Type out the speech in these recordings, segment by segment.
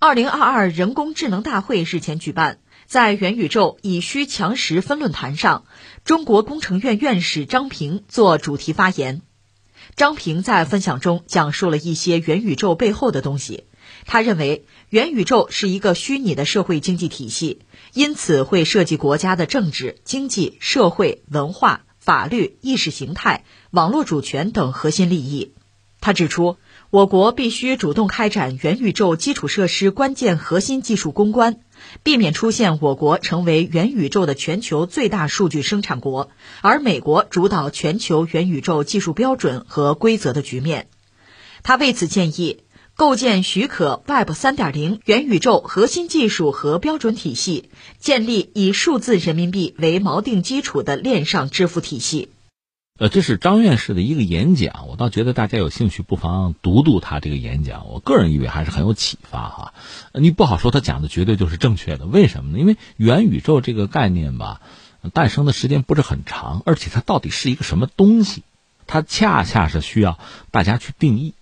二零二二人工智能大会日前举办，在元宇宙以虚强实分论坛上，中国工程院院士张平做主题发言。张平在分享中讲述了一些元宇宙背后的东西。他认为，元宇宙是一个虚拟的社会经济体系，因此会涉及国家的政治、经济、社会、文化、法律、意识形态、网络主权等核心利益。他指出。我国必须主动开展元宇宙基础设施关键核心技术攻关，避免出现我国成为元宇宙的全球最大数据生产国，而美国主导全球元宇宙技术标准和规则的局面。他为此建议构建许可 Web 3.0元宇宙核心技术和标准体系，建立以数字人民币为锚定基础的链上支付体系。呃，这是张院士的一个演讲，我倒觉得大家有兴趣不妨读读他这个演讲。我个人以为还是很有启发哈。你不好说他讲的绝对就是正确的，为什么呢？因为元宇宙这个概念吧，诞生的时间不是很长，而且它到底是一个什么东西，它恰恰是需要大家去定义。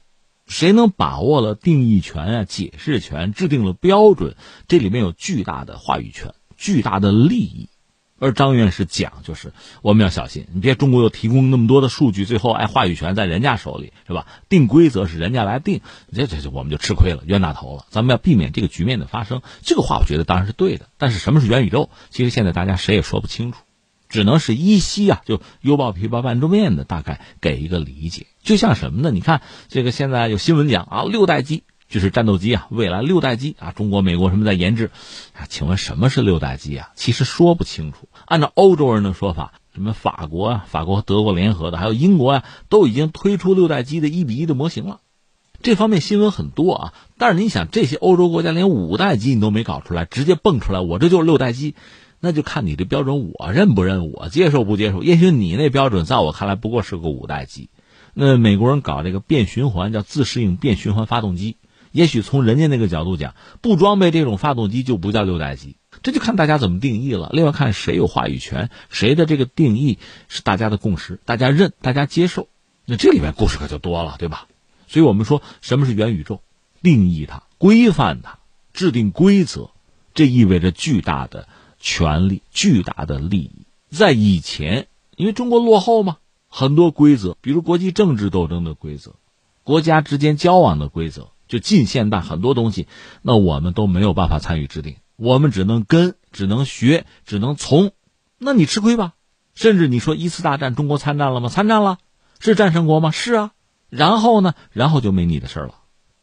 谁能把握了定义权啊、解释权，制定了标准，这里面有巨大的话语权、巨大的利益。而张院士讲，就是我们要小心，你别中国又提供那么多的数据，最后哎，话语权在人家手里，是吧？定规则是人家来定，这这这我们就吃亏了，冤大头了。咱们要避免这个局面的发生。这个话我觉得当然是对的。但是什么是元宇宙？其实现在大家谁也说不清楚，只能是依稀啊，就犹抱琵琶半遮面的大概给一个理解。就像什么呢？你看这个现在有新闻讲啊，六代机。就是战斗机啊，未来六代机啊，中国、美国什么在研制？啊，请问什么是六代机啊？其实说不清楚。按照欧洲人的说法，什么法国啊、法国和德国联合的，还有英国啊，都已经推出六代机的一比一的模型了。这方面新闻很多啊。但是你想，这些欧洲国家连五代机你都没搞出来，直接蹦出来，我这就是六代机，那就看你的标准，我认不认，我接受不接受？也许你那标准在我看来不过是个五代机。那美国人搞这个变循环，叫自适应变循环发动机。也许从人家那个角度讲，不装备这种发动机就不叫六代机，这就看大家怎么定义了。另外看谁有话语权，谁的这个定义是大家的共识，大家认，大家接受。那这里面故事可就多了，对吧？所以我们说什么是元宇宙，定义它，规范它，制定规则，这意味着巨大的权利、巨大的利益。在以前，因为中国落后嘛，很多规则，比如国际政治斗争的规则，国家之间交往的规则。就近现代很多东西，那我们都没有办法参与制定，我们只能跟，只能学，只能从。那你吃亏吧？甚至你说一次大战中国参战了吗？参战了，是战胜国吗？是啊。然后呢？然后就没你的事了。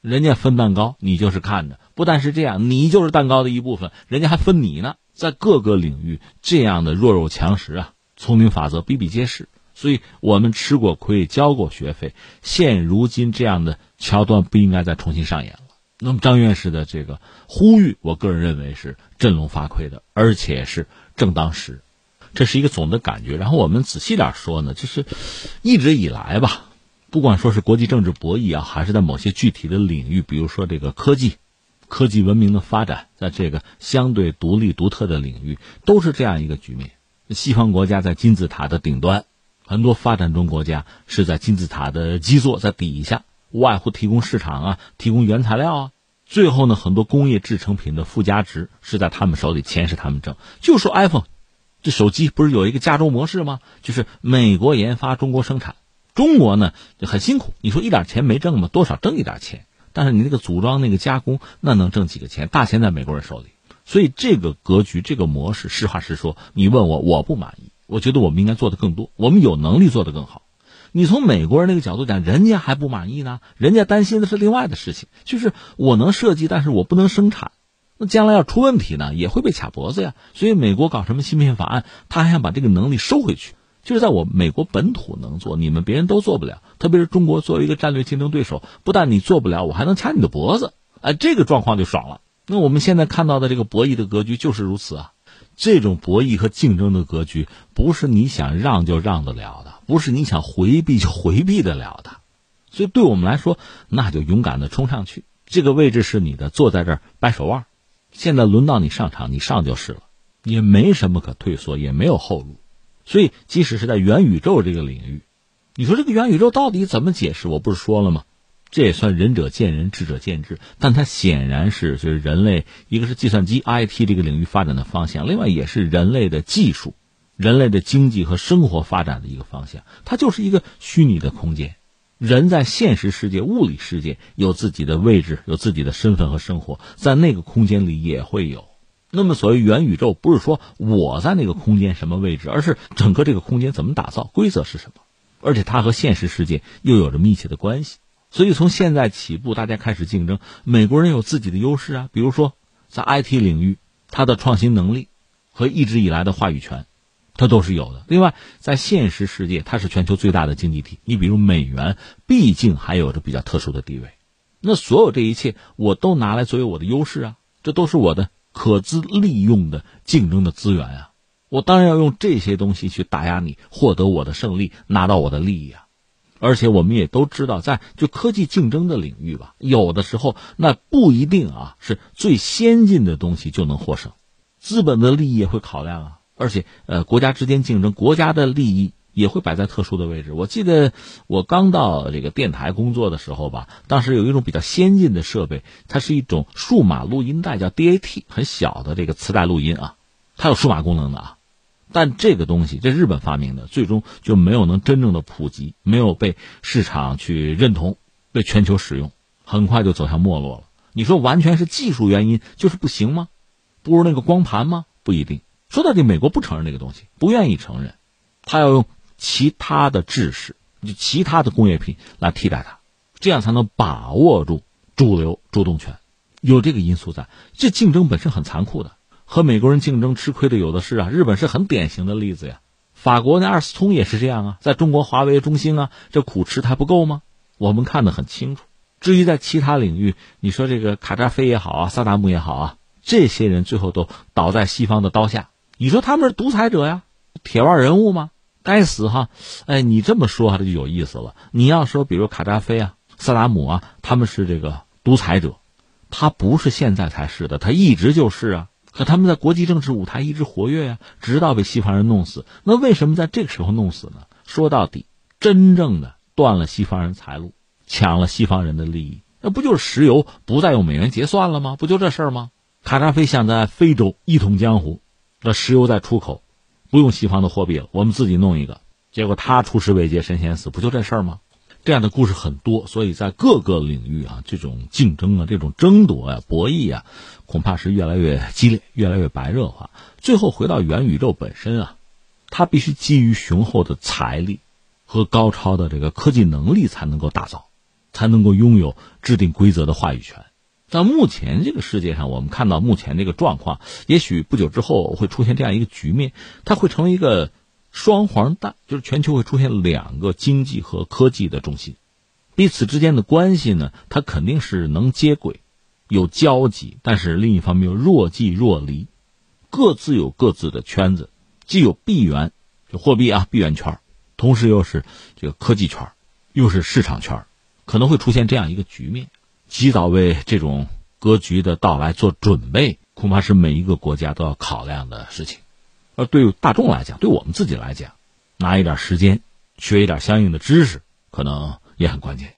人家分蛋糕，你就是看着。不但是这样，你就是蛋糕的一部分，人家还分你呢。在各个领域，这样的弱肉强食啊，丛林法则比比皆是。所以我们吃过亏，交过学费，现如今这样的桥段不应该再重新上演了。那么张院士的这个呼吁，我个人认为是振聋发聩的，而且是正当时，这是一个总的感觉。然后我们仔细点说呢，就是一直以来吧，不管说是国际政治博弈啊，还是在某些具体的领域，比如说这个科技、科技文明的发展，在这个相对独立独特的领域，都是这样一个局面。西方国家在金字塔的顶端。很多发展中国家是在金字塔的基座在底下，无外乎提供市场啊，提供原材料啊。最后呢，很多工业制成品的附加值是在他们手里，钱是他们挣。就说 iPhone，这手机不是有一个加州模式吗？就是美国研发，中国生产。中国呢就很辛苦，你说一点钱没挣吗？多少挣一点钱，但是你那个组装、那个加工，那能挣几个钱？大钱在美国人手里。所以这个格局、这个模式，实话实说，你问我，我不满意。我觉得我们应该做的更多，我们有能力做得更好。你从美国人那个角度讲，人家还不满意呢，人家担心的是另外的事情，就是我能设计，但是我不能生产，那将来要出问题呢，也会被卡脖子呀。所以美国搞什么芯片法案，他还想把这个能力收回去，就是在我美国本土能做，你们别人都做不了。特别是中国作为一个战略竞争对手，不但你做不了，我还能掐你的脖子，哎，这个状况就爽了。那我们现在看到的这个博弈的格局就是如此啊。这种博弈和竞争的格局，不是你想让就让得了的，不是你想回避就回避得了的。所以，对我们来说，那就勇敢的冲上去。这个位置是你的，坐在这儿掰手腕。现在轮到你上场，你上就是了，也没什么可退缩，也没有后路。所以，即使是在元宇宙这个领域，你说这个元宇宙到底怎么解释？我不是说了吗？这也算仁者见仁，智者见智。但它显然是就是人类一个是计算机 IT 这个领域发展的方向，另外也是人类的技术、人类的经济和生活发展的一个方向。它就是一个虚拟的空间。人在现实世界、物理世界有自己的位置，有自己的身份和生活，在那个空间里也会有。那么，所谓元宇宙，不是说我在那个空间什么位置，而是整个这个空间怎么打造，规则是什么，而且它和现实世界又有着密切的关系。所以，从现在起步，大家开始竞争。美国人有自己的优势啊，比如说在 IT 领域，它的创新能力和一直以来的话语权。它都是有的。另外，在现实世界，它是全球最大的经济体。你比如美元，毕竟还有着比较特殊的地位。那所有这一切，我都拿来作为我的优势啊，这都是我的可资利用的竞争的资源啊。我当然要用这些东西去打压你，获得我的胜利，拿到我的利益啊。而且我们也都知道，在就科技竞争的领域吧，有的时候那不一定啊，是最先进的东西就能获胜，资本的利益也会考量啊。而且，呃，国家之间竞争，国家的利益也会摆在特殊的位置。我记得我刚到这个电台工作的时候吧，当时有一种比较先进的设备，它是一种数码录音带，叫 DAT，很小的这个磁带录音啊，它有数码功能的啊。但这个东西，这日本发明的，最终就没有能真正的普及，没有被市场去认同，被全球使用，很快就走向没落了。你说完全是技术原因，就是不行吗？不如那个光盘吗？不一定。说到底，美国不承认这个东西，不愿意承认，他要用其他的制式、其他的工业品来替代它，这样才能把握住主流主动权。有这个因素在，这竞争本身很残酷的，和美国人竞争吃亏的有的是啊。日本是很典型的例子呀，法国那二思通也是这样啊，在中国华为、中兴啊，这苦吃还不够吗？我们看得很清楚。至于在其他领域，你说这个卡扎菲也好啊，萨达姆也好啊，这些人最后都倒在西方的刀下。你说他们是独裁者呀，铁腕人物吗？该死哈！哎，你这么说哈，这就有意思了。你要说，比如卡扎菲啊、萨达姆啊，他们是这个独裁者，他不是现在才是的，他一直就是啊。可他们在国际政治舞台一直活跃呀，直到被西方人弄死。那为什么在这个时候弄死呢？说到底，真正的断了西方人财路，抢了西方人的利益，那不就是石油不再用美元结算了吗？不就这事儿吗？卡扎菲想在非洲一统江湖。那石油在出口，不用西方的货币了，我们自己弄一个。结果他出师未捷身先死，不就这事儿吗？这样的故事很多，所以在各个领域啊，这种竞争啊，这种争夺啊，博弈啊，恐怕是越来越激烈，越来越白热化。最后回到元宇宙本身啊，它必须基于雄厚的财力和高超的这个科技能力才能够打造，才能够拥有制定规则的话语权。在目前这个世界上，我们看到目前这个状况，也许不久之后会出现这样一个局面，它会成为一个双黄蛋，就是全球会出现两个经济和科技的中心，彼此之间的关系呢，它肯定是能接轨，有交集，但是另一方面又若即若离，各自有各自的圈子，既有币源，就货币啊币源圈，同时又是这个科技圈，又是市场圈，可能会出现这样一个局面。及早为这种格局的到来做准备，恐怕是每一个国家都要考量的事情。而对于大众来讲，对我们自己来讲，拿一点时间，学一点相应的知识，可能也很关键。